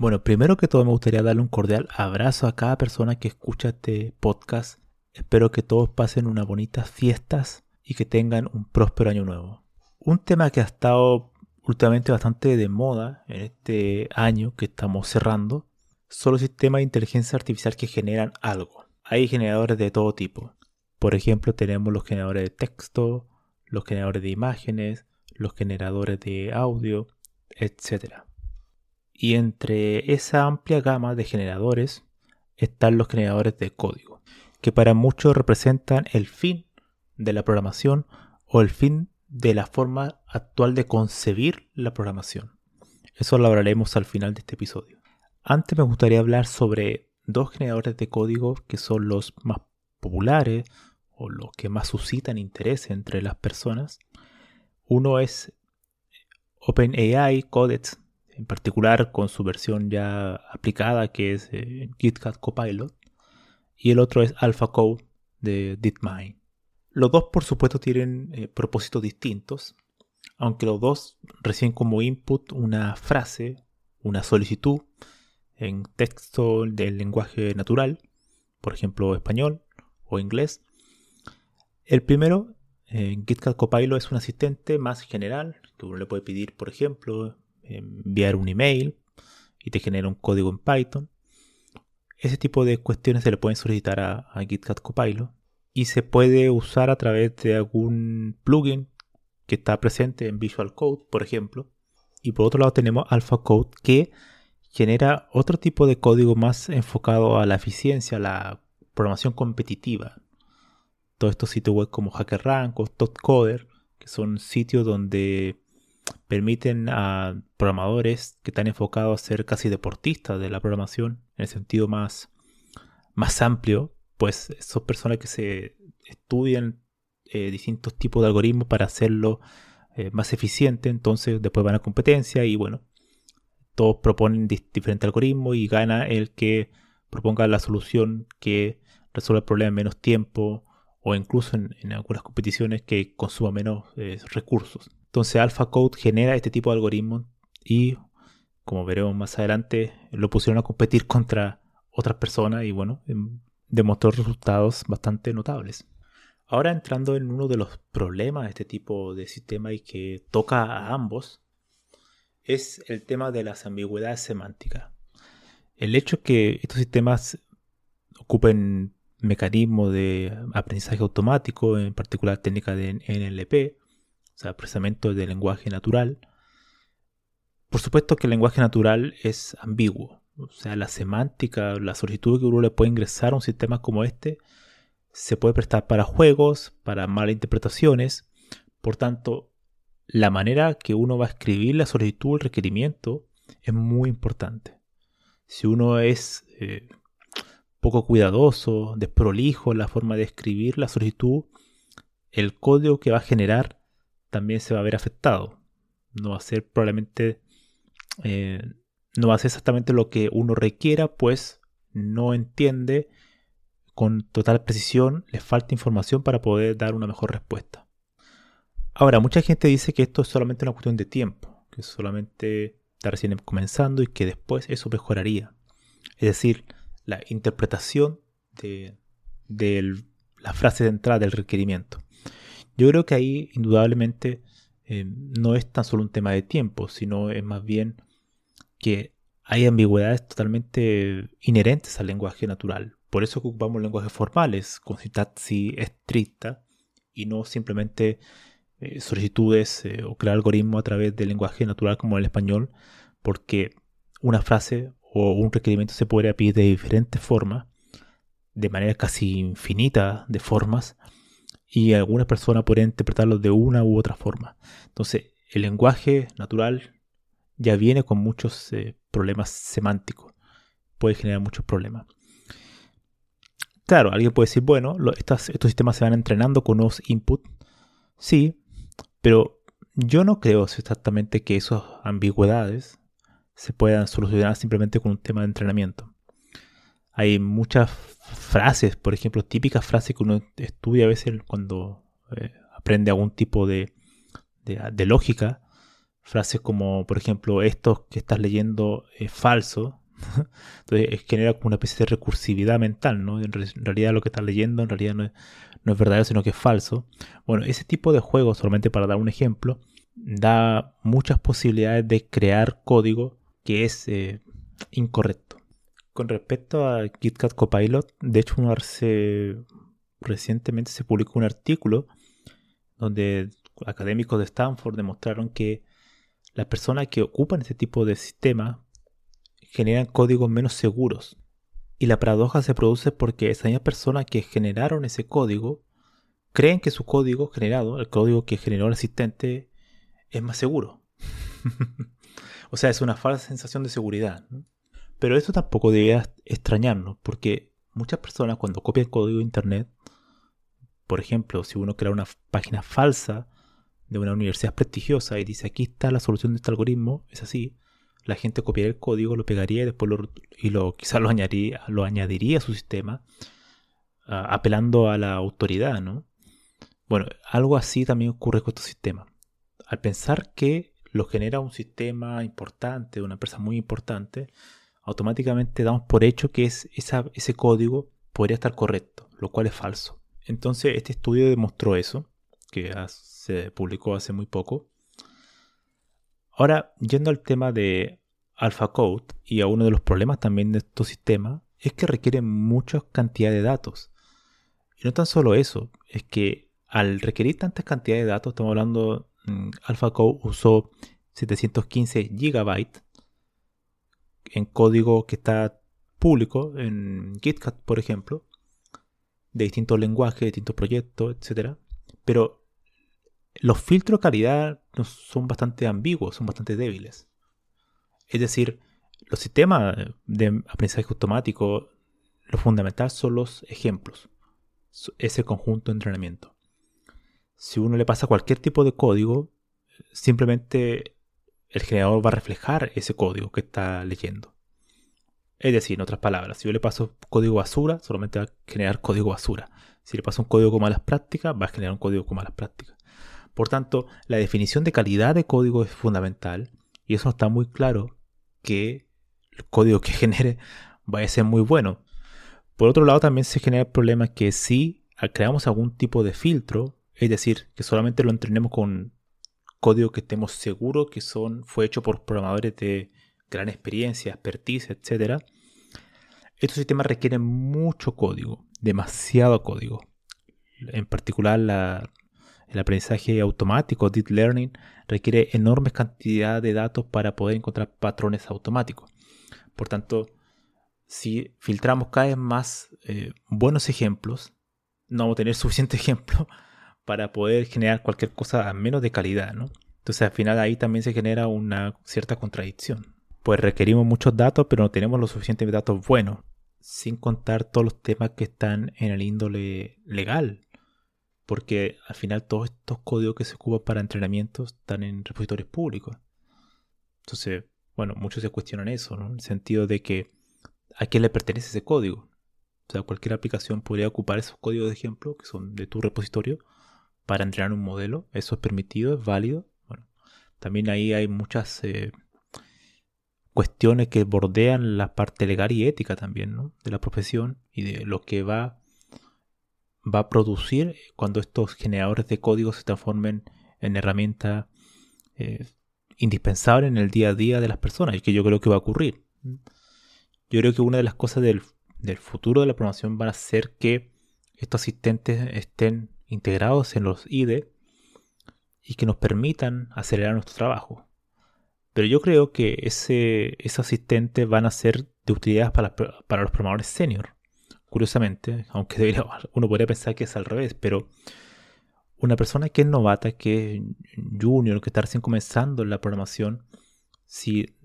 Bueno, primero que todo me gustaría darle un cordial abrazo a cada persona que escucha este podcast. Espero que todos pasen unas bonitas fiestas y que tengan un próspero año nuevo. Un tema que ha estado últimamente bastante de moda en este año que estamos cerrando son los sistemas de inteligencia artificial que generan algo. Hay generadores de todo tipo. Por ejemplo, tenemos los generadores de texto, los generadores de imágenes, los generadores de audio, etc. Y entre esa amplia gama de generadores están los generadores de código, que para muchos representan el fin de la programación o el fin de la forma actual de concebir la programación. Eso lo hablaremos al final de este episodio. Antes me gustaría hablar sobre dos generadores de código que son los más populares o los que más suscitan interés entre las personas. Uno es OpenAI Codex en particular con su versión ya aplicada que es eh, GitHub Copilot, y el otro es AlphaCode de DeepMind. Los dos, por supuesto, tienen eh, propósitos distintos, aunque los dos reciben como input una frase, una solicitud en texto del lenguaje natural, por ejemplo español o inglés. El primero, en GitHub Copilot, es un asistente más general que uno le puede pedir, por ejemplo, enviar un email y te genera un código en Python. Ese tipo de cuestiones se le pueden solicitar a, GitHub Copilot y se puede usar a través de algún plugin que está presente en Visual Code, por ejemplo. Y por otro lado tenemos Alpha Code que genera otro tipo de código más enfocado a la eficiencia, a la programación competitiva. Todos estos sitios web como HackerRank o TopCoder, que son sitios donde permiten a programadores que están enfocados a ser casi deportistas de la programación, en el sentido más, más amplio, pues son personas que se estudian eh, distintos tipos de algoritmos para hacerlo eh, más eficiente, entonces después van a competencia y bueno, todos proponen diferentes algoritmos y gana el que proponga la solución que resuelva el problema en menos tiempo o incluso en, algunas competiciones que consuma menos eh, recursos. Entonces AlphaCode genera este tipo de algoritmos y como veremos más adelante lo pusieron a competir contra otras personas y bueno, em, demostró resultados bastante notables. Ahora entrando en uno de los problemas de este tipo de sistema y que toca a ambos, es el tema de las ambigüedades semánticas. El hecho que estos sistemas ocupen mecanismos de aprendizaje automático, en particular técnicas de NLP, sea, procesamiento de lenguaje natural. Por supuesto que el lenguaje natural es ambiguo, o sea, la semántica, la solicitud que uno le puede ingresar a un sistema como este se puede prestar para juegos, para malas interpretaciones. Por tanto, la manera que uno va a escribir la solicitud, el requerimiento, es muy importante. Si uno es eh, poco cuidadoso, desprolijo en la forma de escribir la solicitud, el código que va a generar también se va a ver afectado. No va a ser probablemente, eh, no va a ser exactamente lo que uno requiera, pues no entiende con total precisión, le falta información para poder dar una mejor respuesta. Ahora, mucha gente dice que esto es solamente una cuestión de tiempo, que solamente está recién comenzando y que después eso mejoraría. Es decir, la interpretación de, de la frase de entrada del requerimiento. Yo creo que ahí indudablemente eh, no es tan solo un tema de tiempo, sino es más bien que hay ambigüedades totalmente inherentes al lenguaje natural. Por eso ocupamos lenguajes formales con sintaxis estricta y no simplemente eh, solicitudes eh, o crear algoritmos a través del lenguaje natural como el español, porque una frase o un requerimiento se puede pedir de diferentes formas, de manera casi infinita de formas, y algunas personas pueden interpretarlo de una u otra forma. Entonces, el lenguaje natural ya viene con muchos eh, problemas semánticos. Puede generar muchos problemas. Claro, alguien puede decir, bueno, estos, sistemas se van entrenando con nuevos inputs. Sí, pero yo no creo exactamente que esas ambigüedades se puedan solucionar simplemente con un tema de entrenamiento. Hay muchas frases, por ejemplo, típicas frases que uno estudia a veces cuando eh, aprende algún tipo de, lógica. Frases como, por ejemplo, esto que estás leyendo es falso. Entonces genera como una especie de recursividad mental, ¿no? En, realidad lo que estás leyendo en realidad no es, no es verdadero, sino que es falso. Bueno, ese tipo de juegos, solamente para dar un ejemplo, da muchas posibilidades de crear código que es eh, incorrecto. Con respecto a KitKat Copilot, de hecho, recientemente se publicó un artículo donde académicos de Stanford demostraron que las personas que ocupan este tipo de sistema generan códigos menos seguros. Y la paradoja se produce porque esas mismas personas que generaron ese código creen que su código generado, el código que generó el asistente, es más seguro. o sea, es una falsa sensación de seguridad. Pero esto tampoco debería extrañarnos, porque muchas personas cuando copian código de Internet, por ejemplo, si uno crea una página falsa de una universidad prestigiosa y dice aquí está la solución de este algoritmo, es así, la gente copiaría el código, lo pegaría y después lo, y lo, quizás lo añadiría, lo añadiría a su sistema, apelando a la autoridad, ¿no? Bueno, algo así también ocurre con estos sistemas. Al pensar que lo genera un sistema importante, una empresa muy importante, automáticamente damos por hecho que es ese código podría estar correcto, lo cual es falso. Entonces este estudio demostró eso, que se publicó hace muy poco. Ahora, yendo al tema de AlphaCode y a uno de los problemas también de estos sistemas, es que requieren mucha cantidad de datos. Y no tan solo eso, es que al requerir tanta cantidad de datos, estamos hablando, mm, AlphaCode usó 715 gigabytes en código que está público, en GitHub, por ejemplo, de distintos lenguajes, distintos proyectos, etc. Pero los filtros de calidad son bastante ambiguos, son bastante débiles. Es decir, los sistemas de aprendizaje automático, lo fundamental son los ejemplos, ese conjunto de entrenamiento. Si uno le pasa cualquier tipo de código, simplemente el generador va a reflejar ese código que está leyendo. Es decir, en otras palabras, si yo le paso código basura, solamente va a generar código basura. Si le paso un código con malas prácticas, va a generar un código con malas prácticas. Por tanto, la definición de calidad de código es fundamental y eso está muy claro que el código que genere vaya a ser muy bueno. Por otro lado, también se genera el problema que si creamos algún tipo de filtro, es decir, que solamente lo entrenemos con código que estemos seguros que son, fue hecho por programadores de gran experiencia, expertise, etc. Estos sistemas requieren mucho código, demasiado código. En particular el aprendizaje automático, deep learning, requiere enormes cantidades de datos para poder encontrar patrones automáticos. Por tanto, si filtramos cada vez más eh, buenos ejemplos, no vamos a tener suficiente ejemplo para poder generar cualquier cosa a menos de calidad, ¿no? Entonces al final ahí también se genera una cierta contradicción. Pues requerimos muchos datos, pero no tenemos los suficientes datos buenos, sin contar todos los temas que están en el índole legal. Porque al final todos estos códigos que se ocupan para entrenamiento están en repositorios públicos. Entonces, bueno, muchos se cuestionan eso, ¿no? En el sentido de que a quién le pertenece ese código. O sea, cualquier aplicación podría ocupar esos códigos de ejemplo que son de tu repositorio para entrenar un modelo. Eso es permitido, es válido. Bueno, también ahí hay muchas eh, cuestiones que bordean la parte legal y ética también ¿no? de la profesión y de lo que va, va a producir cuando estos generadores de código se transformen en herramientas eh, indispensables en el día a día de las personas y que yo creo que va a ocurrir. Yo creo que una de las cosas del, del futuro de la programación van a ser que estos asistentes estén integrados en los IDE y que nos permitan acelerar nuestro trabajo. Pero yo creo que ese, esos asistentes van a ser de utilidad para, los programadores senior. Curiosamente, aunque uno podría pensar que es al revés, pero una persona que es novata, que es junior, que está recién comenzando en la programación, si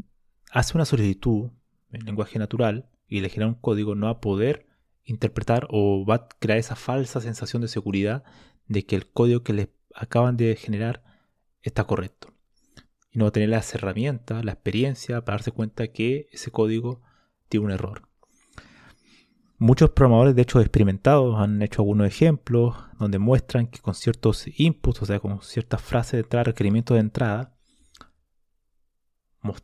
hace una solicitud en lenguaje natural y le genera un código, no va a poder interpretar o va a crear esa falsa sensación de seguridad de que el código que le acaban de generar está correcto. Y no va a tener las herramientas, la experiencia para darse cuenta que ese código tiene un error. Muchos programadores, de hecho, experimentados han hecho algunos ejemplos donde muestran que con ciertos inputs, o sea, con ciertas frases de entrada, requerimientos de entrada,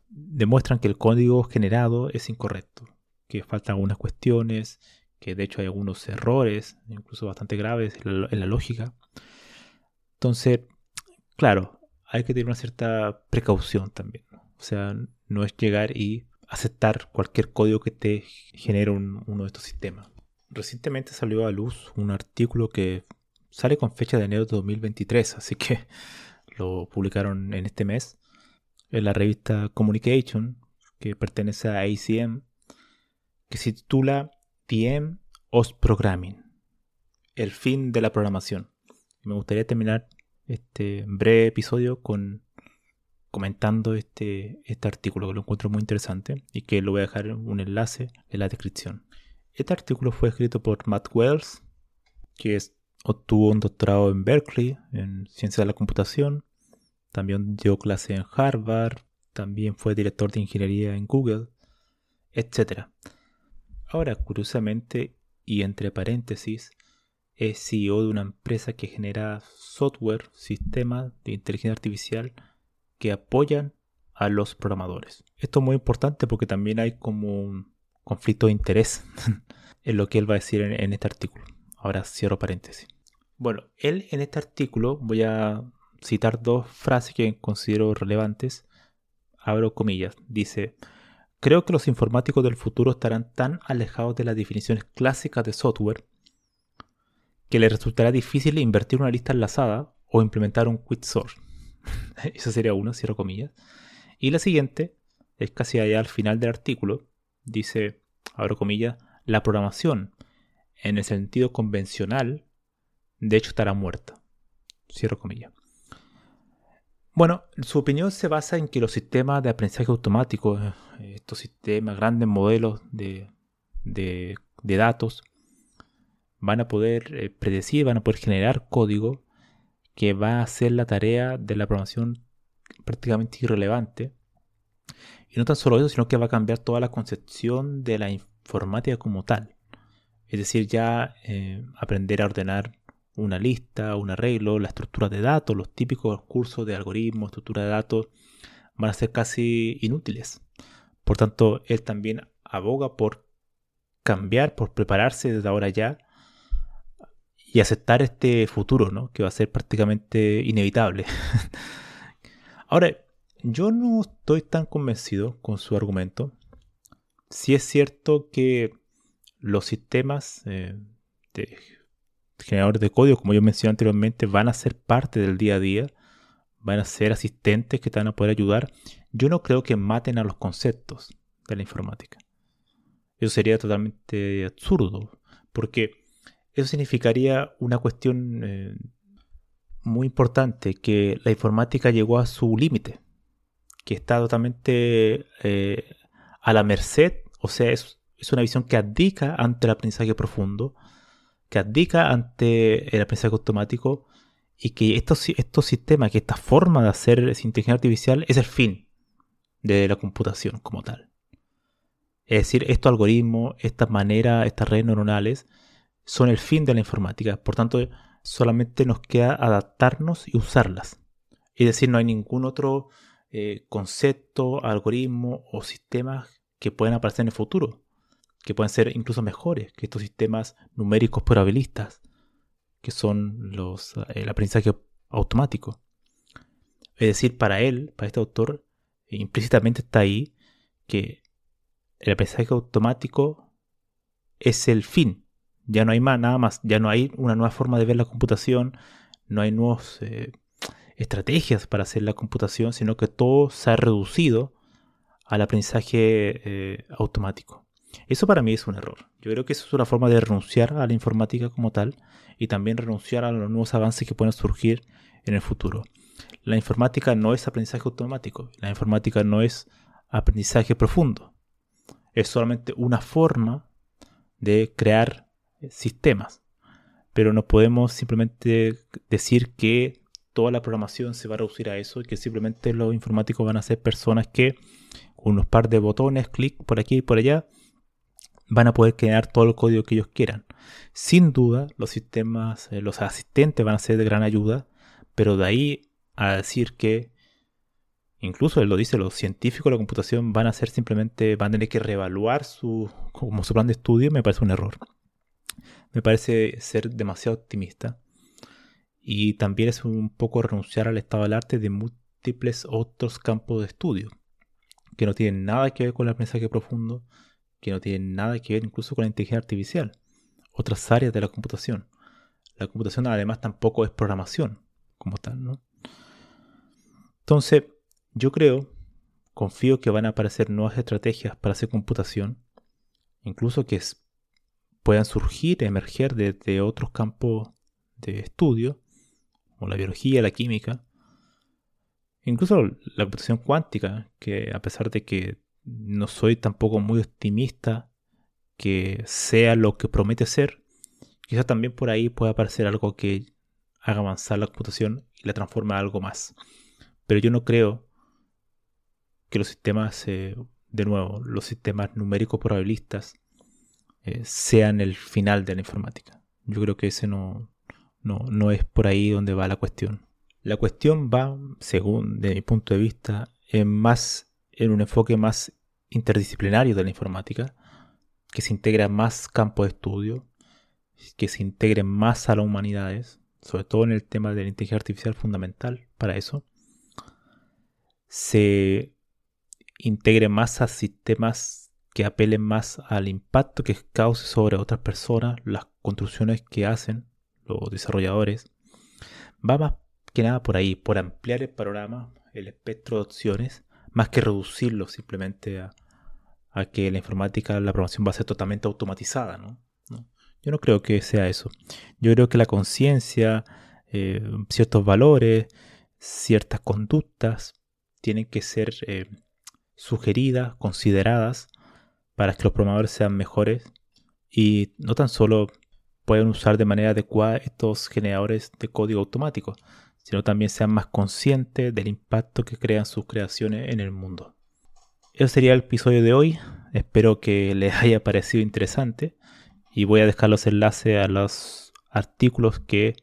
demuestran que el código generado es incorrecto, que faltan algunas cuestiones, que de hecho hay algunos errores, incluso bastante graves en la, lógica. Entonces, claro, hay que tener una cierta precaución también. O sea, no es llegar y aceptar cualquier código que te genere uno de estos sistemas. Recientemente salió a luz un artículo que sale con fecha de enero de 2023, así que lo publicaron en este mes en la revista Communication, que pertenece a ACM, que se titula End of Programming, el fin de la programación. Me gustaría terminar este breve episodio con comentando este, este artículo que lo encuentro muy interesante y que lo voy a dejar un enlace en la descripción. Este artículo fue escrito por Matt Wells, que obtuvo un doctorado en Berkeley en Ciencias de la Computación, también dio clase en Harvard, también fue director de ingeniería en Google, etc. Ahora, curiosamente, y entre paréntesis, es CEO de una empresa que genera software, sistemas de inteligencia artificial que apoyan a los programadores. Esto es muy importante porque también hay como un conflicto de interés en lo que él va a decir en, este artículo. Ahora cierro paréntesis. Bueno, él en este artículo voy a citar dos frases que considero relevantes. Abro comillas. Dice, creo que los informáticos del futuro estarán tan alejados de las definiciones clásicas de software que les resultará difícil invertir una lista enlazada o implementar un quit source. Eso sería uno, cierro comillas. Y la siguiente es casi allá al final del artículo. Dice, abro comillas, la programación en el sentido convencional, de hecho, estará muerta. Cierro comillas. Bueno, su opinión se basa en que los sistemas de aprendizaje automático, eh, estos sistemas, grandes modelos de, de, datos, van a poder eh, predecir, van a poder generar código que va a hacer la tarea de la programación prácticamente irrelevante. Y no tan solo eso, sino que va a cambiar toda la concepción de la informática como tal. Es decir, ya eh, aprender a ordenar una lista, un arreglo, la estructura de datos, los típicos cursos de algoritmos, estructura de datos, van a ser casi inútiles. Por tanto, él también aboga por cambiar, por prepararse desde ahora ya y aceptar este futuro, ¿no? Que va a ser prácticamente inevitable. Ahora, yo no estoy tan convencido con su argumento. Si es cierto que los sistemas eh, de generadores de código, como yo mencioné anteriormente, van a ser parte del día a día, van a ser asistentes que te van a poder ayudar. Yo no creo que maten a los conceptos de la informática. Eso sería totalmente absurdo, porque eso significaría una cuestión eh, muy importante, que la informática llegó a su límite, que está totalmente eh, a la merced, o sea, es, una visión que abdica ante el aprendizaje profundo, que abdica ante el aprendizaje automático y que estos, estos sistemas, que esta forma de hacer inteligencia artificial es el fin de la computación como tal. Es decir, estos algoritmos, estas maneras, estas redes neuronales, son el fin de la informática. Por tanto, solamente nos queda adaptarnos y usarlas. Es decir, no hay ningún otro eh, concepto, algoritmo o sistema que puedan aparecer en el futuro, que puedan ser incluso mejores que estos sistemas numéricos probabilistas, que son los, el aprendizaje automático. Es decir, para él, para este autor, implícitamente está ahí que el aprendizaje automático es el fin. Ya no hay más, nada más. Ya no hay una nueva forma de ver la computación, no hay nuevas eh, estrategias para hacer la computación, sino que todo se ha reducido al aprendizaje eh, automático. Eso para mí es un error. Yo creo que eso es una forma de renunciar a la informática como tal y también renunciar a los nuevos avances que pueden surgir en el futuro. La informática no es aprendizaje automático, la informática no es aprendizaje profundo. Es solamente una forma de crear sistemas. Pero no podemos simplemente decir que toda la programación se va a reducir a eso y que simplemente los informáticos van a ser personas que con unos par de botones, clic por aquí y por allá, van a poder crear todo el código que ellos quieran. Sin duda, los sistemas, eh, los asistentes van a ser de gran ayuda, pero de ahí a decir que, incluso él lo dice, los científicos de la computación van a ser simplemente, van a tener que reevaluar su, como su plan de estudio, me parece un error. Me parece ser demasiado optimista. Y también es un poco renunciar al estado del arte de múltiples otros campos de estudio, que no tienen nada que ver con el aprendizaje profundo, que no tienen nada que ver incluso con la inteligencia artificial, otras áreas de la computación. La computación además tampoco es programación como tal, ¿no? Entonces, yo creo, confío que van a aparecer nuevas estrategias para hacer computación, incluso que puedan surgir, emerger desde otros campos de estudio, como la biología, la química, incluso la computación cuántica, que a pesar de que no soy tampoco muy optimista que sea lo que promete ser. Quizá también por ahí pueda aparecer algo que haga avanzar la computación y la transforme a algo más. Pero yo no creo que los sistemas, eh, de nuevo, los sistemas numéricos probabilistas eh, sean el final de la informática. Yo creo que ese no, no, no es por ahí donde va la cuestión. La cuestión va, según de mi punto de vista, en más en un enfoque más interdisciplinario de la informática, que se integra más campo de estudio, que se integre más a las humanidades, sobre todo en el tema de la inteligencia artificial fundamental para eso, se integre más a sistemas que apelen más al impacto que cause sobre otras personas, las construcciones que hacen los desarrolladores, va más que nada por ahí, por ampliar el panorama, el espectro de opciones más que reducirlo simplemente a, que la informática, la programación va a ser totalmente automatizada, ¿no? Yo no creo que sea eso. Yo creo que la conciencia, eh, ciertos valores, ciertas conductas tienen que ser eh, sugeridas, consideradas para que los programadores sean mejores y no tan solo puedan usar de manera adecuada estos generadores de código automático, sino también sean más conscientes del impacto que crean sus creaciones en el mundo. Eso sería el episodio de hoy. Espero que les haya parecido interesante y voy a dejar los enlaces a los artículos que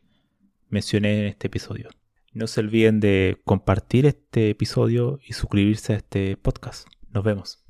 mencioné en este episodio. No se olviden de compartir este episodio y suscribirse a este podcast. Nos vemos.